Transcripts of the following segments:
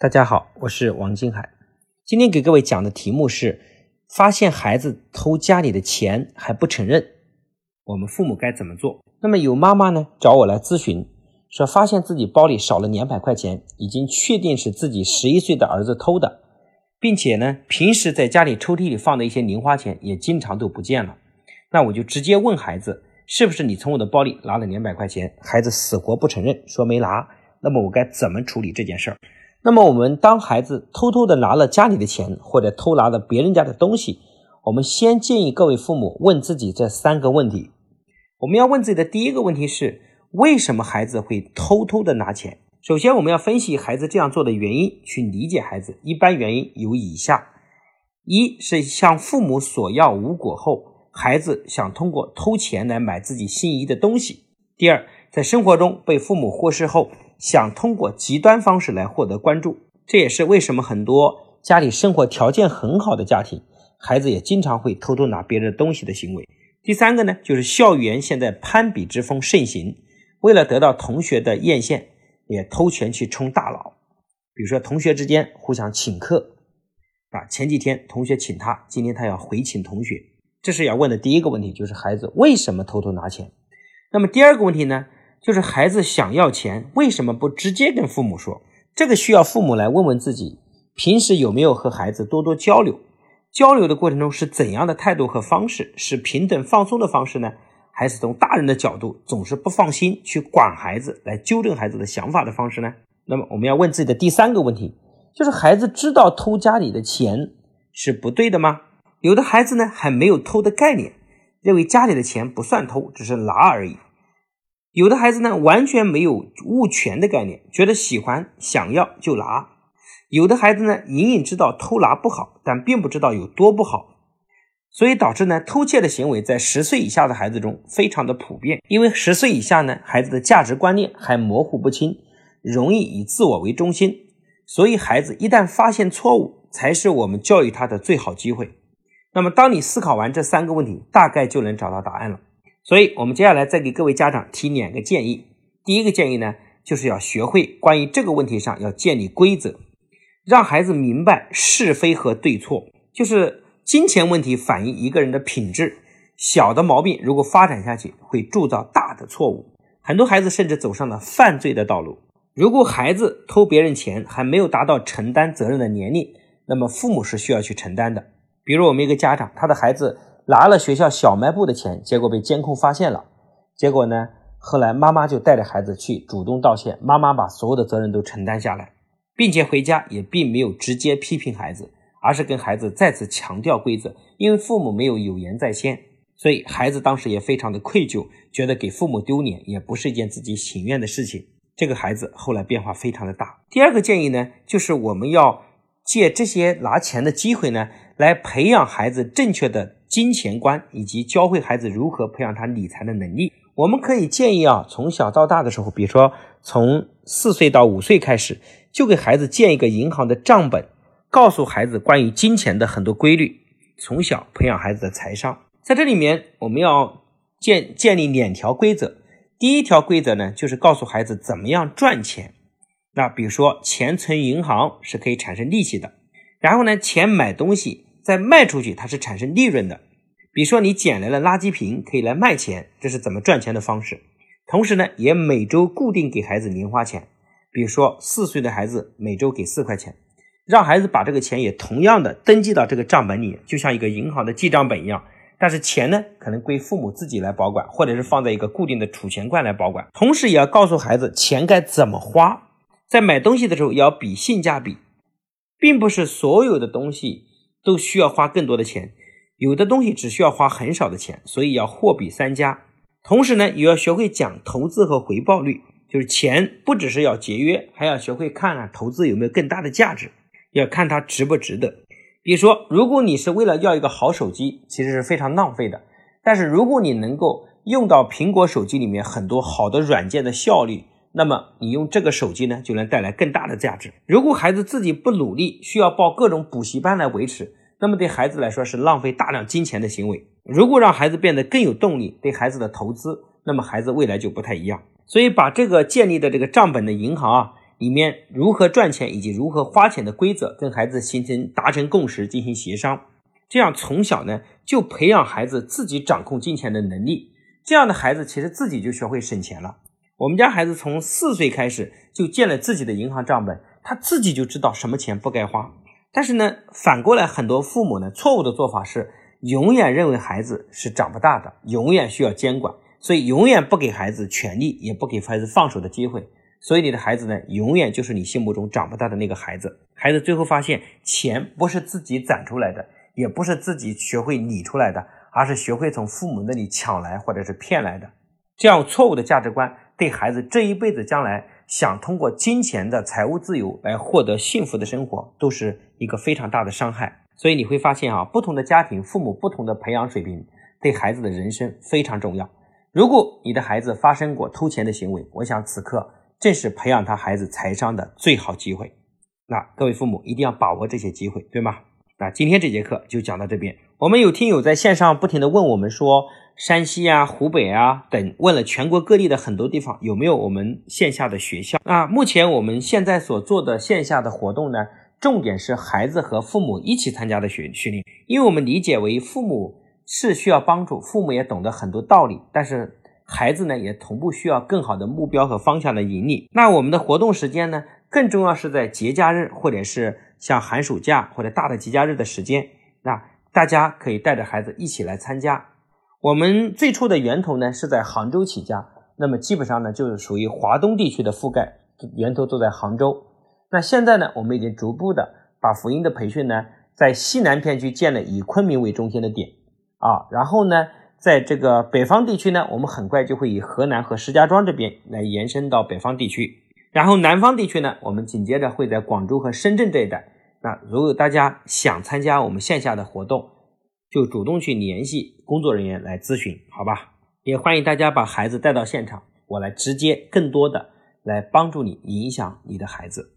大家好，我是王金海。今天给各位讲的题目是：发现孩子偷家里的钱还不承认，我们父母该怎么做？那么有妈妈呢找我来咨询，说发现自己包里少了两百块钱，已经确定是自己十一岁的儿子偷的，并且呢平时在家里抽屉里放的一些零花钱也经常都不见了。那我就直接问孩子，是不是你从我的包里拿了两百块钱？孩子死活不承认，说没拿。那么我该怎么处理这件事儿？那么，我们当孩子偷偷的拿了家里的钱，或者偷拿了别人家的东西，我们先建议各位父母问自己这三个问题。我们要问自己的第一个问题是：为什么孩子会偷偷的拿钱？首先，我们要分析孩子这样做的原因，去理解孩子。一般原因有以下：一是向父母索要无果后，孩子想通过偷钱来买自己心仪的东西；第二，在生活中被父母忽视后。想通过极端方式来获得关注，这也是为什么很多家里生活条件很好的家庭，孩子也经常会偷偷拿别人东西的行为。第三个呢，就是校园现在攀比之风盛行，为了得到同学的艳羡，也偷钱去充大佬。比如说同学之间互相请客，啊，前几天同学请他，今天他要回请同学，这是要问的第一个问题，就是孩子为什么偷偷拿钱？那么第二个问题呢？就是孩子想要钱，为什么不直接跟父母说？这个需要父母来问问自己，平时有没有和孩子多多交流？交流的过程中是怎样的态度和方式？是平等放松的方式呢？还是从大人的角度总是不放心去管孩子，来纠正孩子的想法的方式呢？那么我们要问自己的第三个问题，就是孩子知道偷家里的钱是不对的吗？有的孩子呢还没有偷的概念，认为家里的钱不算偷，只是拿而已。有的孩子呢，完全没有物权的概念，觉得喜欢想要就拿；有的孩子呢，隐隐知道偷拿不好，但并不知道有多不好，所以导致呢，偷窃的行为在十岁以下的孩子中非常的普遍。因为十岁以下呢，孩子的价值观念还模糊不清，容易以自我为中心，所以孩子一旦发现错误，才是我们教育他的最好机会。那么，当你思考完这三个问题，大概就能找到答案了。所以，我们接下来再给各位家长提两个建议。第一个建议呢，就是要学会关于这个问题上要建立规则，让孩子明白是非和对错。就是金钱问题反映一个人的品质，小的毛病如果发展下去，会铸造大的错误。很多孩子甚至走上了犯罪的道路。如果孩子偷别人钱还没有达到承担责任的年龄，那么父母是需要去承担的。比如我们一个家长，他的孩子。拿了学校小卖部的钱，结果被监控发现了。结果呢，后来妈妈就带着孩子去主动道歉，妈妈把所有的责任都承担下来，并且回家也并没有直接批评孩子，而是跟孩子再次强调规则。因为父母没有有言在先，所以孩子当时也非常的愧疚，觉得给父母丢脸也不是一件自己情愿的事情。这个孩子后来变化非常的大。第二个建议呢，就是我们要借这些拿钱的机会呢，来培养孩子正确的。金钱观以及教会孩子如何培养他理财的能力，我们可以建议啊，从小到大的时候，比如说从四岁到五岁开始，就给孩子建一个银行的账本，告诉孩子关于金钱的很多规律，从小培养孩子的财商。在这里面，我们要建建立两条规则。第一条规则呢，就是告诉孩子怎么样赚钱。那比如说，钱存银行是可以产生利息的，然后呢，钱买东西。再卖出去，它是产生利润的。比如说，你捡来了垃圾瓶，可以来卖钱，这是怎么赚钱的方式。同时呢，也每周固定给孩子零花钱，比如说四岁的孩子每周给四块钱，让孩子把这个钱也同样的登记到这个账本里，就像一个银行的记账本一样。但是钱呢，可能归父母自己来保管，或者是放在一个固定的储钱罐来保管。同时，也要告诉孩子钱该怎么花，在买东西的时候要比性价比，并不是所有的东西。都需要花更多的钱，有的东西只需要花很少的钱，所以要货比三家。同时呢，也要学会讲投资和回报率，就是钱不只是要节约，还要学会看看投资有没有更大的价值，要看它值不值得。比如说，如果你是为了要一个好手机，其实是非常浪费的。但是如果你能够用到苹果手机里面很多好的软件的效率，那么你用这个手机呢，就能带来更大的价值。如果孩子自己不努力，需要报各种补习班来维持。那么对孩子来说是浪费大量金钱的行为。如果让孩子变得更有动力，对孩子的投资，那么孩子未来就不太一样。所以把这个建立的这个账本的银行啊，里面如何赚钱以及如何花钱的规则，跟孩子形成达成共识，进行协商。这样从小呢就培养孩子自己掌控金钱的能力。这样的孩子其实自己就学会省钱了。我们家孩子从四岁开始就建了自己的银行账本，他自己就知道什么钱不该花。但是呢，反过来很多父母呢错误的做法是，永远认为孩子是长不大的，永远需要监管，所以永远不给孩子权利，也不给孩子放手的机会。所以你的孩子呢，永远就是你心目中长不大的那个孩子。孩子最后发现，钱不是自己攒出来的，也不是自己学会理出来的，而是学会从父母那里抢来或者是骗来的。这样错误的价值观，对孩子这一辈子将来想通过金钱的财务自由来获得幸福的生活，都是一个非常大的伤害。所以你会发现啊，不同的家庭，父母不同的培养水平，对孩子的人生非常重要。如果你的孩子发生过偷钱的行为，我想此刻。正是培养他孩子财商的最好机会，那各位父母一定要把握这些机会，对吗？那今天这节课就讲到这边。我们有听友在线上不停的问我们说，山西啊、湖北啊等，问了全国各地的很多地方有没有我们线下的学校。那目前我们现在所做的线下的活动呢，重点是孩子和父母一起参加的学训练，因为我们理解为父母是需要帮助，父母也懂得很多道理，但是。孩子呢也同步需要更好的目标和方向的引领。那我们的活动时间呢，更重要是在节假日或者是像寒暑假或者大的节假日的时间。那大家可以带着孩子一起来参加。我们最初的源头呢是在杭州起家，那么基本上呢就是属于华东地区的覆盖，源头都在杭州。那现在呢，我们已经逐步的把福音的培训呢，在西南片区建了以昆明为中心的点啊，然后呢。在这个北方地区呢，我们很快就会以河南和石家庄这边来延伸到北方地区，然后南方地区呢，我们紧接着会在广州和深圳这一带。那如果大家想参加我们线下的活动，就主动去联系工作人员来咨询，好吧？也欢迎大家把孩子带到现场，我来直接更多的来帮助你影响你的孩子。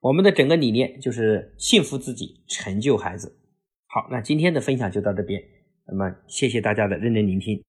我们的整个理念就是幸福自己，成就孩子。好，那今天的分享就到这边。那么，谢谢大家的认真聆听。